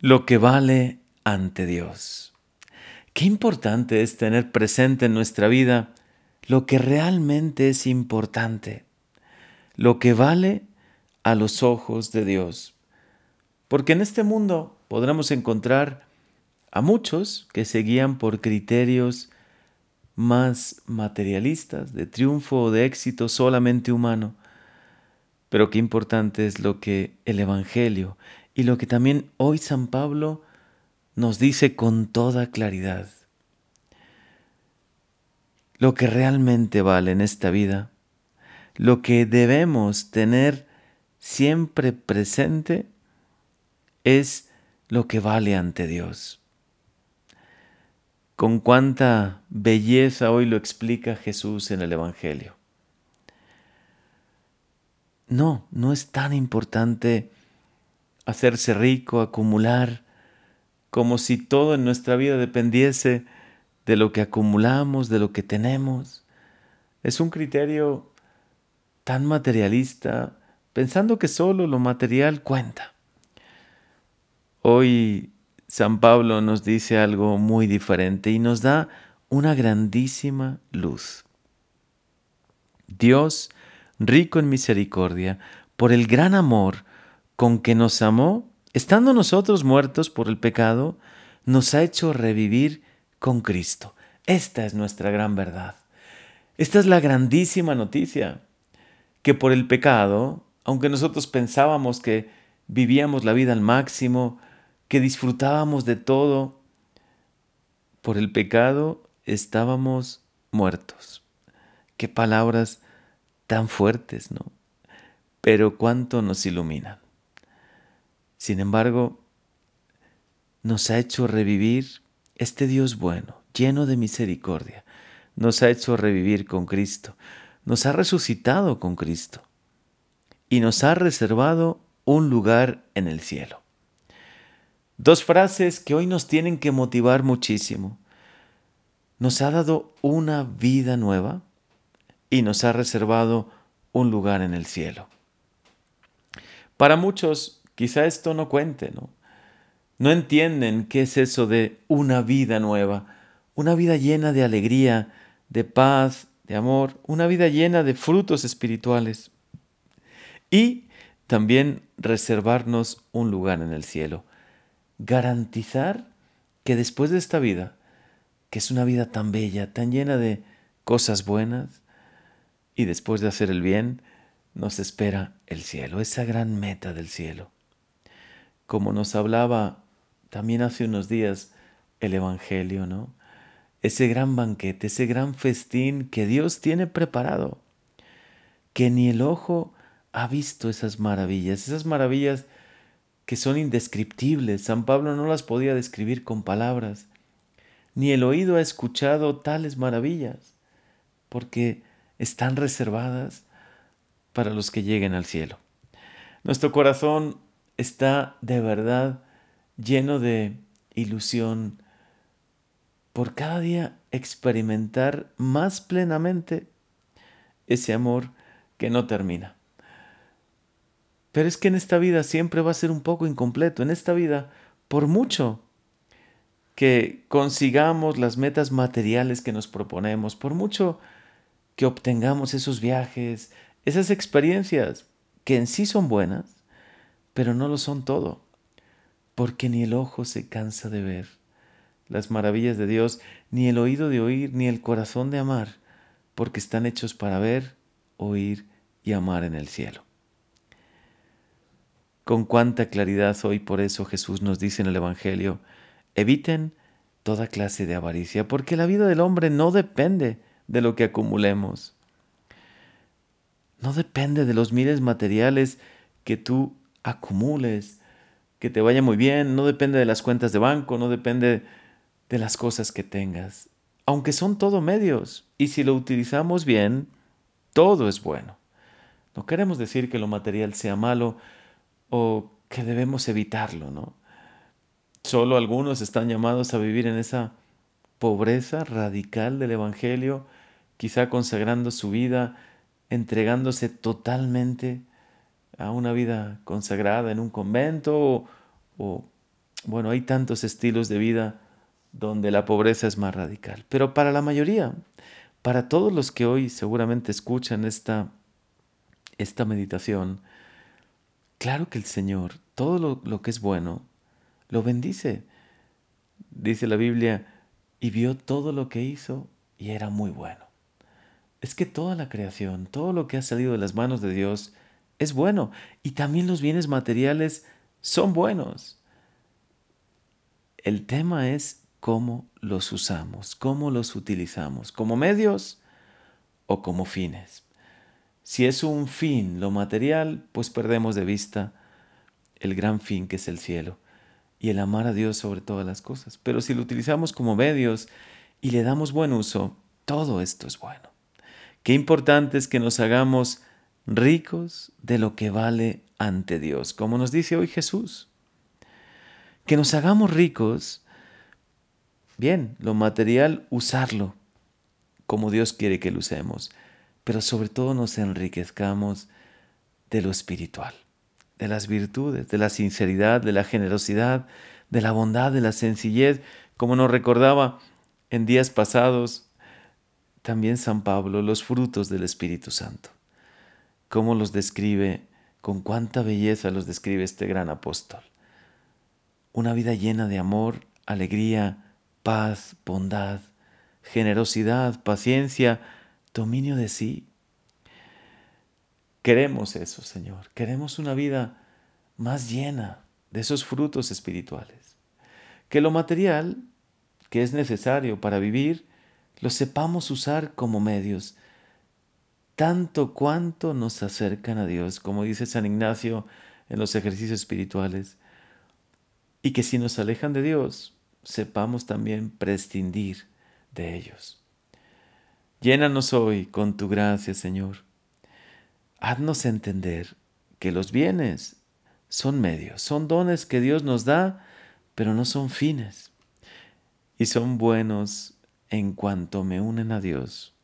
Lo que vale ante Dios. Qué importante es tener presente en nuestra vida lo que realmente es importante, lo que vale a los ojos de Dios. Porque en este mundo podremos encontrar a muchos que se guían por criterios más materialistas, de triunfo o de éxito solamente humano. Pero qué importante es lo que el Evangelio y lo que también hoy San Pablo nos dice con toda claridad. Lo que realmente vale en esta vida, lo que debemos tener siempre presente es lo que vale ante Dios. Con cuánta belleza hoy lo explica Jesús en el Evangelio. No, no es tan importante hacerse rico, acumular, como si todo en nuestra vida dependiese de lo que acumulamos, de lo que tenemos. Es un criterio tan materialista, pensando que solo lo material cuenta. Hoy San Pablo nos dice algo muy diferente y nos da una grandísima luz. Dios, rico en misericordia, por el gran amor con que nos amó, estando nosotros muertos por el pecado, nos ha hecho revivir con Cristo. Esta es nuestra gran verdad. Esta es la grandísima noticia, que por el pecado, aunque nosotros pensábamos que vivíamos la vida al máximo, que disfrutábamos de todo, por el pecado estábamos muertos. Qué palabras tan fuertes, ¿no? Pero cuánto nos iluminan. Sin embargo, nos ha hecho revivir este Dios bueno, lleno de misericordia. Nos ha hecho revivir con Cristo. Nos ha resucitado con Cristo. Y nos ha reservado un lugar en el cielo. Dos frases que hoy nos tienen que motivar muchísimo. Nos ha dado una vida nueva y nos ha reservado un lugar en el cielo. Para muchos Quizá esto no cuente, ¿no? No entienden qué es eso de una vida nueva, una vida llena de alegría, de paz, de amor, una vida llena de frutos espirituales. Y también reservarnos un lugar en el cielo. Garantizar que después de esta vida, que es una vida tan bella, tan llena de cosas buenas, y después de hacer el bien, nos espera el cielo, esa gran meta del cielo como nos hablaba también hace unos días el Evangelio, ¿no? Ese gran banquete, ese gran festín que Dios tiene preparado, que ni el ojo ha visto esas maravillas, esas maravillas que son indescriptibles. San Pablo no las podía describir con palabras, ni el oído ha escuchado tales maravillas, porque están reservadas para los que lleguen al cielo. Nuestro corazón está de verdad lleno de ilusión por cada día experimentar más plenamente ese amor que no termina. Pero es que en esta vida siempre va a ser un poco incompleto. En esta vida, por mucho que consigamos las metas materiales que nos proponemos, por mucho que obtengamos esos viajes, esas experiencias que en sí son buenas, pero no lo son todo, porque ni el ojo se cansa de ver las maravillas de Dios, ni el oído de oír, ni el corazón de amar, porque están hechos para ver, oír y amar en el cielo. Con cuánta claridad hoy por eso Jesús nos dice en el Evangelio, eviten toda clase de avaricia, porque la vida del hombre no depende de lo que acumulemos. No depende de los miles materiales que tú acumules, que te vaya muy bien, no depende de las cuentas de banco, no depende de las cosas que tengas, aunque son todo medios, y si lo utilizamos bien, todo es bueno. No queremos decir que lo material sea malo o que debemos evitarlo, ¿no? Solo algunos están llamados a vivir en esa pobreza radical del Evangelio, quizá consagrando su vida, entregándose totalmente a una vida consagrada en un convento o, bueno, hay tantos estilos de vida donde la pobreza es más radical. Pero para la mayoría, para todos los que hoy seguramente escuchan esta, esta meditación, claro que el Señor, todo lo, lo que es bueno, lo bendice. Dice la Biblia, y vio todo lo que hizo y era muy bueno. Es que toda la creación, todo lo que ha salido de las manos de Dios, es bueno. Y también los bienes materiales son buenos. El tema es cómo los usamos, cómo los utilizamos, como medios o como fines. Si es un fin lo material, pues perdemos de vista el gran fin que es el cielo y el amar a Dios sobre todas las cosas. Pero si lo utilizamos como medios y le damos buen uso, todo esto es bueno. Qué importante es que nos hagamos ricos de lo que vale ante Dios, como nos dice hoy Jesús. Que nos hagamos ricos Bien, lo material, usarlo como Dios quiere que lo usemos, pero sobre todo nos enriquezcamos de lo espiritual, de las virtudes, de la sinceridad, de la generosidad, de la bondad, de la sencillez, como nos recordaba en días pasados también San Pablo, los frutos del Espíritu Santo. Cómo los describe, con cuánta belleza los describe este gran apóstol. Una vida llena de amor, alegría, paz, bondad, generosidad, paciencia, dominio de sí. Queremos eso, Señor. Queremos una vida más llena de esos frutos espirituales. Que lo material, que es necesario para vivir, lo sepamos usar como medios, tanto cuanto nos acercan a Dios, como dice San Ignacio en los ejercicios espirituales, y que si nos alejan de Dios, sepamos también prescindir de ellos. Llénanos hoy con tu gracia, Señor. Haznos entender que los bienes son medios, son dones que Dios nos da, pero no son fines. Y son buenos en cuanto me unen a Dios.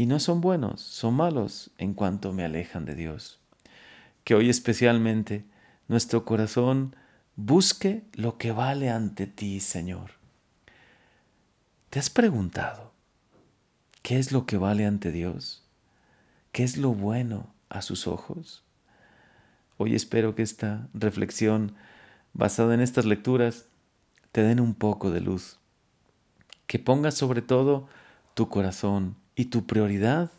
Y no son buenos, son malos en cuanto me alejan de Dios. Que hoy especialmente nuestro corazón Busque lo que vale ante ti, Señor. ¿Te has preguntado qué es lo que vale ante Dios? ¿Qué es lo bueno a sus ojos? Hoy espero que esta reflexión basada en estas lecturas te den un poco de luz. Que pongas sobre todo tu corazón y tu prioridad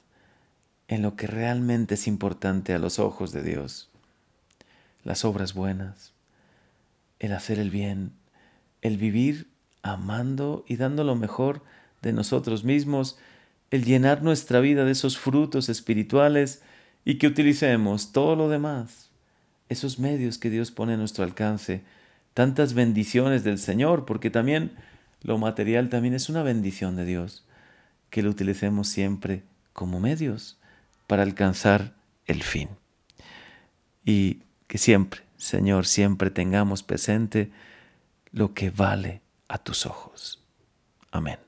en lo que realmente es importante a los ojos de Dios. Las obras buenas, el hacer el bien, el vivir amando y dando lo mejor de nosotros mismos, el llenar nuestra vida de esos frutos espirituales y que utilicemos todo lo demás, esos medios que Dios pone a nuestro alcance, tantas bendiciones del Señor, porque también lo material también es una bendición de Dios, que lo utilicemos siempre como medios para alcanzar el fin. Y que siempre Señor, siempre tengamos presente lo que vale a tus ojos. Amén.